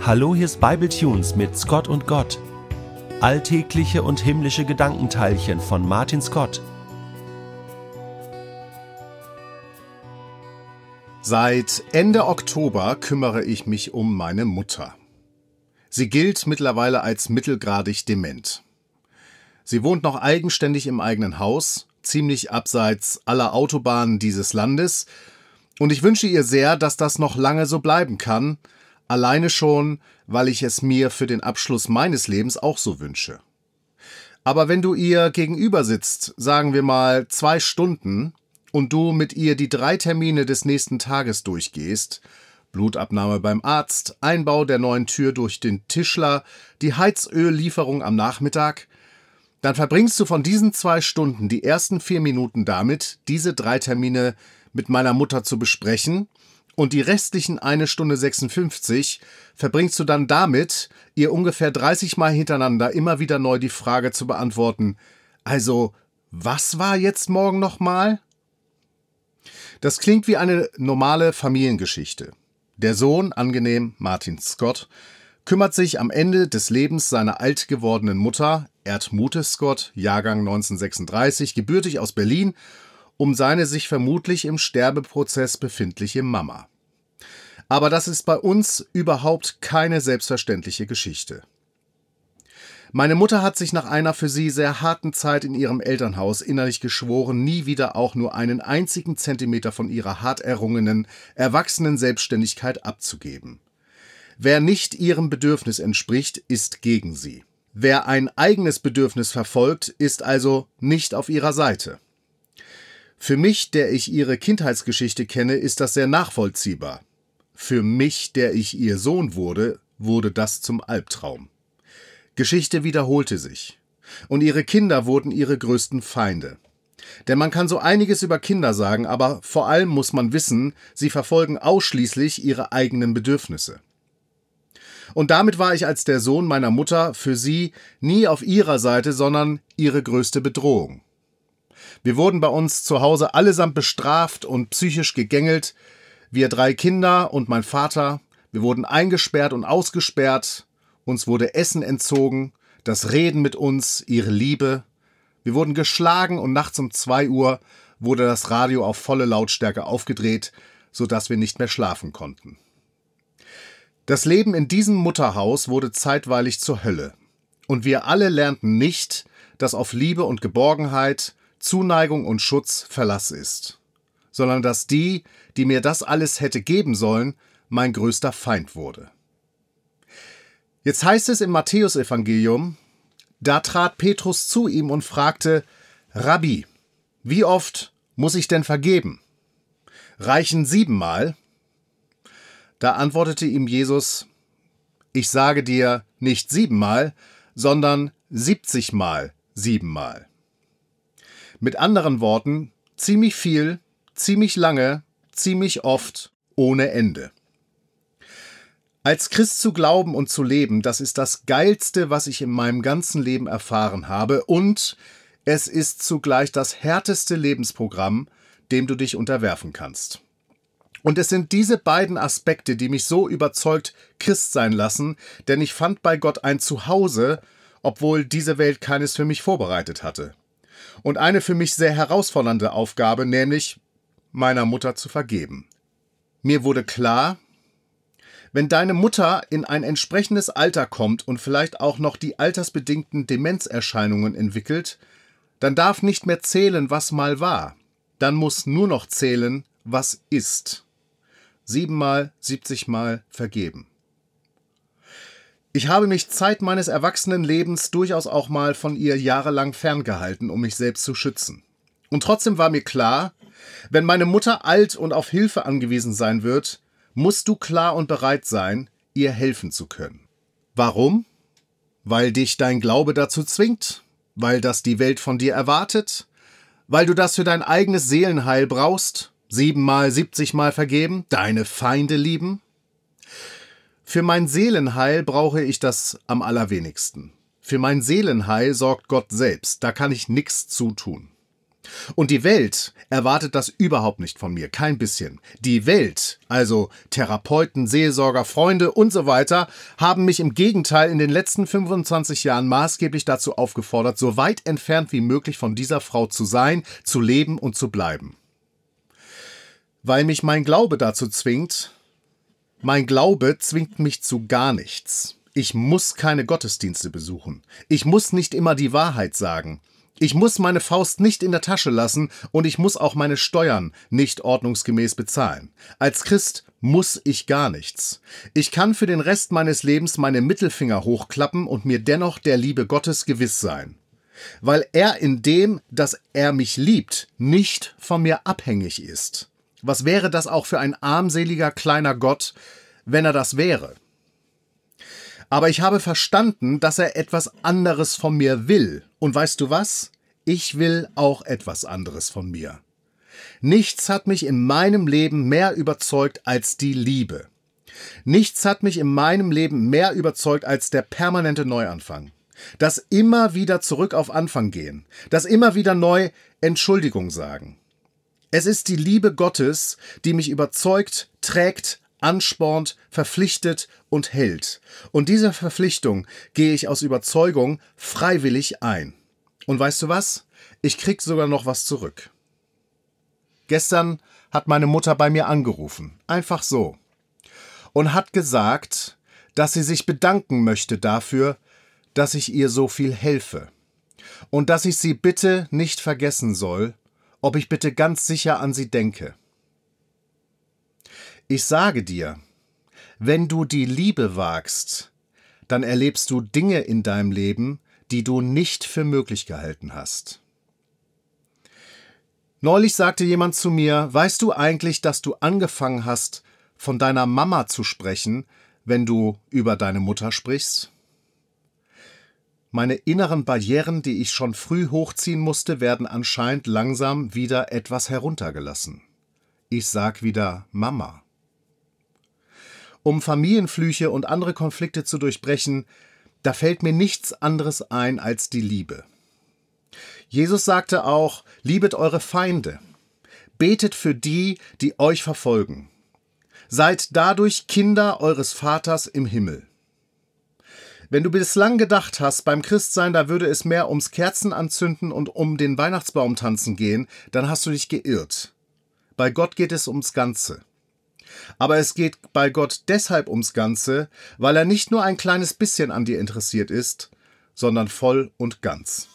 Hallo, hier ist Bible Tunes mit Scott und Gott. Alltägliche und himmlische Gedankenteilchen von Martin Scott. Seit Ende Oktober kümmere ich mich um meine Mutter. Sie gilt mittlerweile als mittelgradig dement. Sie wohnt noch eigenständig im eigenen Haus, ziemlich abseits aller Autobahnen dieses Landes, und ich wünsche ihr sehr, dass das noch lange so bleiben kann, Alleine schon, weil ich es mir für den Abschluss meines Lebens auch so wünsche. Aber wenn du ihr gegenüber sitzt, sagen wir mal zwei Stunden, und du mit ihr die drei Termine des nächsten Tages durchgehst, Blutabnahme beim Arzt, Einbau der neuen Tür durch den Tischler, die Heizöllieferung am Nachmittag, dann verbringst du von diesen zwei Stunden die ersten vier Minuten damit, diese drei Termine mit meiner Mutter zu besprechen und die restlichen eine Stunde 56 verbringst du dann damit, ihr ungefähr 30 Mal hintereinander immer wieder neu die Frage zu beantworten. Also, was war jetzt morgen nochmal? Das klingt wie eine normale Familiengeschichte. Der Sohn, angenehm Martin Scott, kümmert sich am Ende des Lebens seiner alt gewordenen Mutter, Erdmute Scott, Jahrgang 1936, gebürtig aus Berlin um seine sich vermutlich im Sterbeprozess befindliche Mama. Aber das ist bei uns überhaupt keine selbstverständliche Geschichte. Meine Mutter hat sich nach einer für sie sehr harten Zeit in ihrem Elternhaus innerlich geschworen, nie wieder auch nur einen einzigen Zentimeter von ihrer hart errungenen, erwachsenen Selbstständigkeit abzugeben. Wer nicht ihrem Bedürfnis entspricht, ist gegen sie. Wer ein eigenes Bedürfnis verfolgt, ist also nicht auf ihrer Seite. Für mich, der ich ihre Kindheitsgeschichte kenne, ist das sehr nachvollziehbar. Für mich, der ich ihr Sohn wurde, wurde das zum Albtraum. Geschichte wiederholte sich. Und ihre Kinder wurden ihre größten Feinde. Denn man kann so einiges über Kinder sagen, aber vor allem muss man wissen, sie verfolgen ausschließlich ihre eigenen Bedürfnisse. Und damit war ich als der Sohn meiner Mutter für sie nie auf ihrer Seite, sondern ihre größte Bedrohung. Wir wurden bei uns zu Hause allesamt bestraft und psychisch gegängelt. Wir drei Kinder und mein Vater, wir wurden eingesperrt und ausgesperrt. Uns wurde Essen entzogen, das Reden mit uns, ihre Liebe. Wir wurden geschlagen und nachts um zwei Uhr wurde das Radio auf volle Lautstärke aufgedreht, sodass wir nicht mehr schlafen konnten. Das Leben in diesem Mutterhaus wurde zeitweilig zur Hölle. Und wir alle lernten nicht, dass auf Liebe und Geborgenheit, Zuneigung und Schutz Verlass ist, sondern dass die, die mir das alles hätte geben sollen, mein größter Feind wurde. Jetzt heißt es im Matthäusevangelium, da trat Petrus zu ihm und fragte, Rabbi, wie oft muss ich denn vergeben? Reichen siebenmal? Da antwortete ihm Jesus, ich sage dir nicht siebenmal, sondern siebzigmal siebenmal. Mit anderen Worten, ziemlich viel, ziemlich lange, ziemlich oft, ohne Ende. Als Christ zu glauben und zu leben, das ist das Geilste, was ich in meinem ganzen Leben erfahren habe, und es ist zugleich das härteste Lebensprogramm, dem du dich unterwerfen kannst. Und es sind diese beiden Aspekte, die mich so überzeugt Christ sein lassen, denn ich fand bei Gott ein Zuhause, obwohl diese Welt keines für mich vorbereitet hatte und eine für mich sehr herausfordernde Aufgabe, nämlich meiner Mutter zu vergeben. Mir wurde klar, wenn deine Mutter in ein entsprechendes Alter kommt und vielleicht auch noch die altersbedingten Demenzerscheinungen entwickelt, dann darf nicht mehr zählen, was mal war. Dann muss nur noch zählen, was ist. Siebenmal, siebzigmal vergeben. Ich habe mich Zeit meines Erwachsenenlebens durchaus auch mal von ihr jahrelang ferngehalten, um mich selbst zu schützen. Und trotzdem war mir klar, wenn meine Mutter alt und auf Hilfe angewiesen sein wird, musst du klar und bereit sein, ihr helfen zu können. Warum? Weil dich dein Glaube dazu zwingt? Weil das die Welt von dir erwartet? Weil du das für dein eigenes Seelenheil brauchst? Siebenmal, siebzigmal vergeben? Deine Feinde lieben? Für mein Seelenheil brauche ich das am allerwenigsten. Für mein Seelenheil sorgt Gott selbst, da kann ich nichts zutun. Und die Welt erwartet das überhaupt nicht von mir, kein bisschen. Die Welt, also Therapeuten, Seelsorger, Freunde und so weiter, haben mich im Gegenteil in den letzten 25 Jahren maßgeblich dazu aufgefordert, so weit entfernt wie möglich von dieser Frau zu sein, zu leben und zu bleiben. Weil mich mein Glaube dazu zwingt, mein Glaube zwingt mich zu gar nichts. Ich muss keine Gottesdienste besuchen. Ich muss nicht immer die Wahrheit sagen. Ich muss meine Faust nicht in der Tasche lassen und ich muss auch meine Steuern nicht ordnungsgemäß bezahlen. Als Christ muss ich gar nichts. Ich kann für den Rest meines Lebens meine Mittelfinger hochklappen und mir dennoch der Liebe Gottes gewiss sein. Weil er in dem, dass er mich liebt, nicht von mir abhängig ist. Was wäre das auch für ein armseliger kleiner Gott, wenn er das wäre? Aber ich habe verstanden, dass er etwas anderes von mir will. Und weißt du was? Ich will auch etwas anderes von mir. Nichts hat mich in meinem Leben mehr überzeugt als die Liebe. Nichts hat mich in meinem Leben mehr überzeugt als der permanente Neuanfang. Das immer wieder zurück auf Anfang gehen. Das immer wieder neu Entschuldigung sagen. Es ist die Liebe Gottes, die mich überzeugt, trägt, anspornt, verpflichtet und hält. Und diese Verpflichtung gehe ich aus Überzeugung freiwillig ein. Und weißt du was? Ich krieg sogar noch was zurück. Gestern hat meine Mutter bei mir angerufen, einfach so, und hat gesagt, dass sie sich bedanken möchte dafür, dass ich ihr so viel helfe und dass ich sie bitte nicht vergessen soll, ob ich bitte ganz sicher an sie denke. Ich sage dir, wenn du die Liebe wagst, dann erlebst du Dinge in deinem Leben, die du nicht für möglich gehalten hast. Neulich sagte jemand zu mir, weißt du eigentlich, dass du angefangen hast, von deiner Mama zu sprechen, wenn du über deine Mutter sprichst? Meine inneren Barrieren, die ich schon früh hochziehen musste, werden anscheinend langsam wieder etwas heruntergelassen. Ich sag wieder Mama. Um Familienflüche und andere Konflikte zu durchbrechen, da fällt mir nichts anderes ein als die Liebe. Jesus sagte auch, liebet eure Feinde, betet für die, die euch verfolgen. Seid dadurch Kinder eures Vaters im Himmel. Wenn du bislang gedacht hast, beim Christsein, da würde es mehr ums Kerzenanzünden und um den Weihnachtsbaum tanzen gehen, dann hast du dich geirrt. Bei Gott geht es ums Ganze. Aber es geht bei Gott deshalb ums Ganze, weil er nicht nur ein kleines bisschen an dir interessiert ist, sondern voll und ganz.